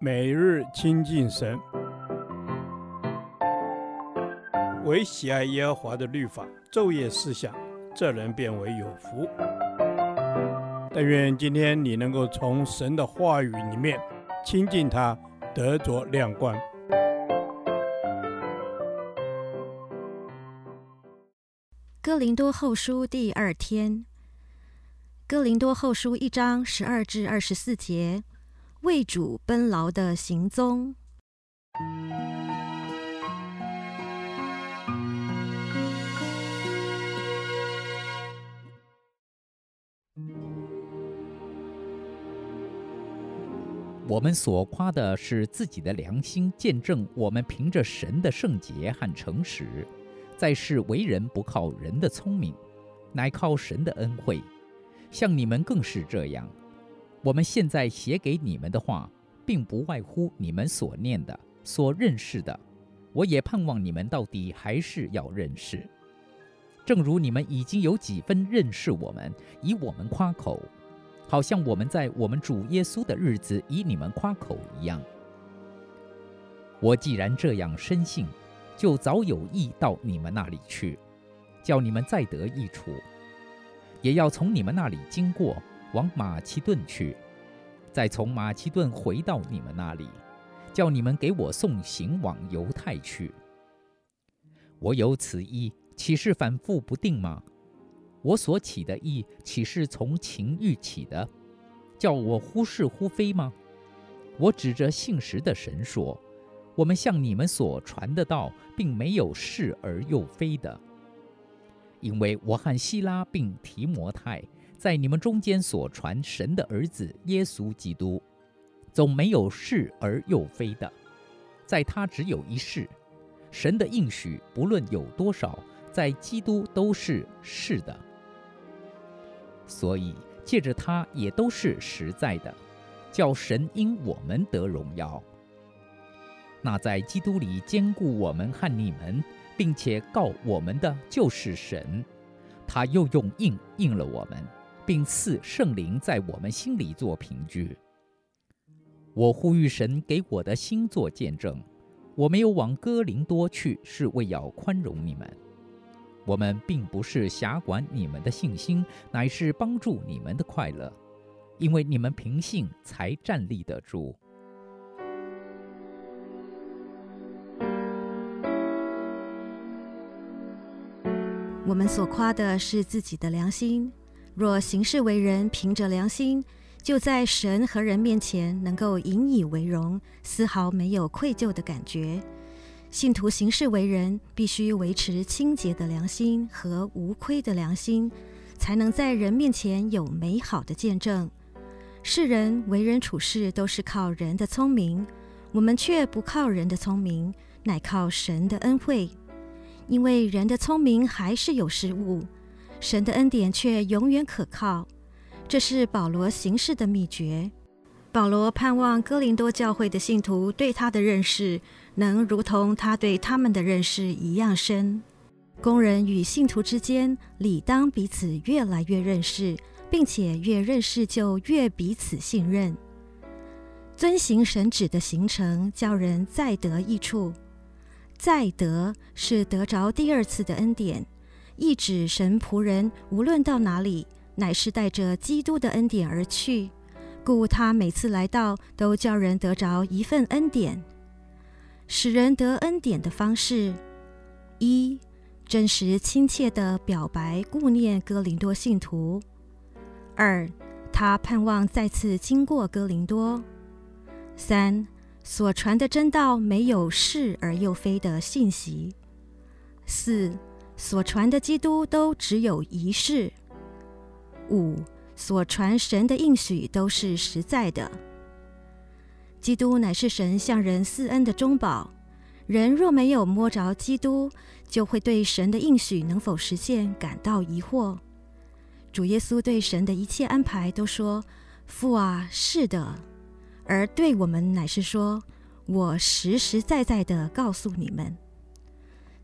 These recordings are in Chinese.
每日亲近神，唯喜爱耶和华的律法，昼夜思想，这人便为有福。但愿今天你能够从神的话语里面亲近他，得着亮光。哥林多后书第二天，哥林多后书一章十二至二十四节。为主奔劳的行踪。我们所夸的是自己的良心，见证我们凭着神的圣洁和诚实，在世为人不靠人的聪明，乃靠神的恩惠，像你们更是这样。我们现在写给你们的话，并不外乎你们所念的、所认识的。我也盼望你们到底还是要认识，正如你们已经有几分认识我们，以我们夸口，好像我们在我们主耶稣的日子以你们夸口一样。我既然这样深信，就早有意到你们那里去，叫你们再得益处，也要从你们那里经过。往马其顿去，再从马其顿回到你们那里，叫你们给我送行往犹太去。我有此意，岂是反复不定吗？我所起的意，岂是从情欲起的，叫我忽是忽非吗？我指着信实的神说，我们向你们所传的道，并没有是而又非的，因为我和希拉并提摩太。在你们中间所传神的儿子耶稣基督，总没有是而又非的，在他只有一是，神的应许不论有多少，在基督都是是的，所以借着他也都是实在的，叫神因我们得荣耀。那在基督里坚固我们和你们，并且告我们的就是神，他又用印印了我们。并赐圣灵在我们心里做凭据。我呼吁神给我的心做见证，我没有往哥林多去，是为要宽容你们。我们并不是辖管你们的信心，乃是帮助你们的快乐，因为你们凭信才站立得住。我们所夸的是自己的良心。若行事为人凭着良心，就在神和人面前能够引以为荣，丝毫没有愧疚的感觉。信徒行事为人，必须维持清洁的良心和无亏的良心，才能在人面前有美好的见证。世人为人处事都是靠人的聪明，我们却不靠人的聪明，乃靠神的恩惠。因为人的聪明还是有失误。神的恩典却永远可靠，这是保罗行事的秘诀。保罗盼望哥林多教会的信徒对他的认识，能如同他对他们的认识一样深。工人与信徒之间，理当彼此越来越认识，并且越认识就越彼此信任。遵行神旨的行程，叫人再得益处。再得是得着第二次的恩典。意指神仆人无论到哪里，乃是带着基督的恩典而去，故他每次来到，都叫人得着一份恩典。使人得恩典的方式：一、真实亲切地表白顾念哥林多信徒；二、他盼望再次经过哥林多；三、所传的真道没有是而又非的信息；四、所传的基督都只有一是。五，所传神的应许都是实在的。基督乃是神向人赐恩的中保，人若没有摸着基督，就会对神的应许能否实现感到疑惑。主耶稣对神的一切安排都说：“父啊，是的。”而对我们乃是说：“我实实在在的告诉你们。”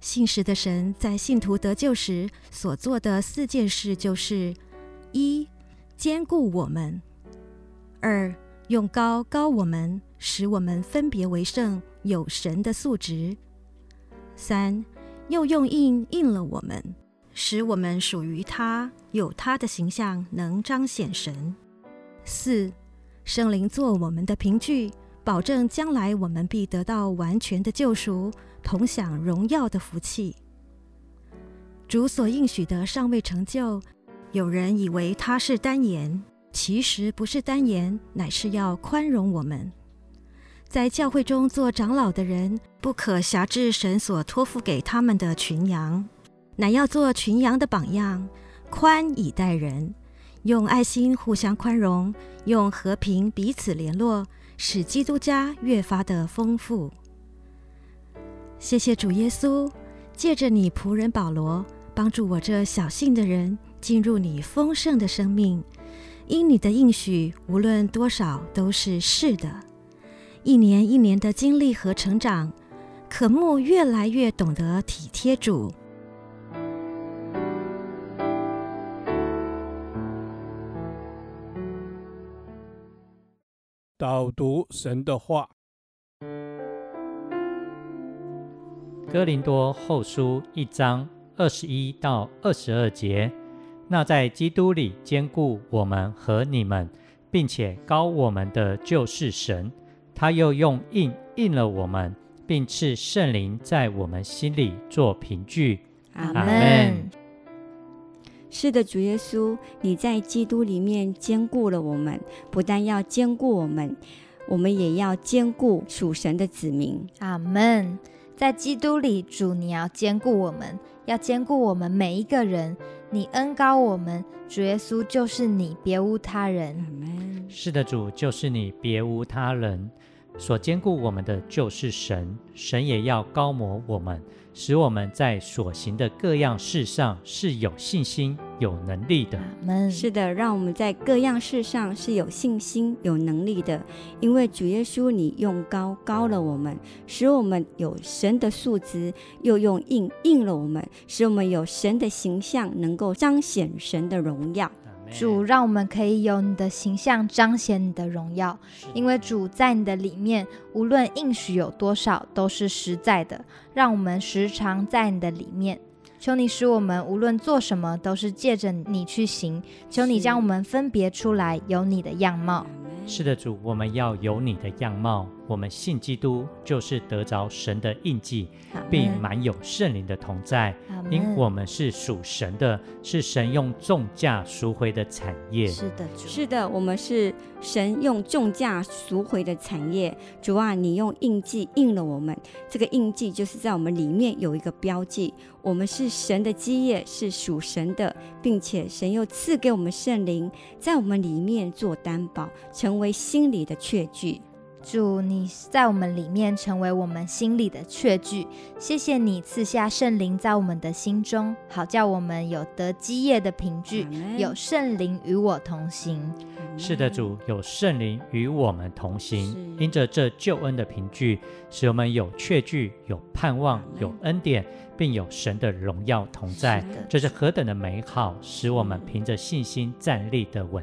信实的神在信徒得救时所做的四件事，就是：一、坚固我们；二、用高高我们，使我们分别为圣，有神的素质。三，又用印印了我们，使我们属于他，有他的形象，能彰显神。四，圣灵做我们的凭据，保证将来我们必得到完全的救赎，同享荣耀的福气。主所应许的尚未成就，有人以为他是单言。其实不是单言，乃是要宽容我们。在教会中做长老的人，不可辖制神所托付给他们的群羊，乃要做群羊的榜样，宽以待人，用爱心互相宽容，用和平彼此联络，使基督家越发的丰富。谢谢主耶稣，借着你仆人保罗，帮助我这小信的人进入你丰盛的生命。因你的应许，无论多少都是是的。一年一年的经历和成长，可慕越来越懂得体贴主。导读神的话，《哥林多后书》一章二十一到二十二节。那在基督里坚固我们和你们，并且高我们的就是神，他又用印印了我们，并赐圣灵在我们心里做凭据。阿门。是的，主耶稣，你在基督里面兼顾了我们，不但要兼顾我们，我们也要兼顾属神的子民。阿门。在基督里，主，你要兼顾我们，要兼顾我们每一个人。你恩高我们，主耶稣就是你，别无他人。是的，主就是你，别无他人。所兼顾我们的就是神，神也要高模我们，使我们在所行的各样事上是有信心、有能力的。是的，让我们在各样事上是有信心、有能力的，因为主耶稣，你用高高了我们，使我们有神的素质；又用硬硬了我们，使我们有神的形象，能够彰显神的荣耀。主，让我们可以有你的形象，彰显你的荣耀。因为主在你的里面，无论应许有多少，都是实在的。让我们时常在你的里面。求你使我们无论做什么，都是借着你去行。求你将我们分别出来，有你的样貌。是的，主，我们要有你的样貌。我们信基督，就是得着神的印记，并满有圣灵的同在。因我们是属神的，是神用重价赎回的产业。是的，主。是的，我们是神用重价赎回的产业。主啊，你用印记印了我们，这个印记就是在我们里面有一个标记。我们是神的基业，是属神的，并且神又赐给我们圣灵，在我们里面做担保，成为心里的确据。主，你在我们里面成为我们心里的确据。谢谢你赐下圣灵在我们的心中，好叫我们有得基业的凭据，有圣灵与我同行。是的，主，有圣灵与我们同行，因着这救恩的凭据，使我们有确据、有盼望、有恩典，并有神的荣耀同在。这是何等的美好，使我们凭着信心站立得稳。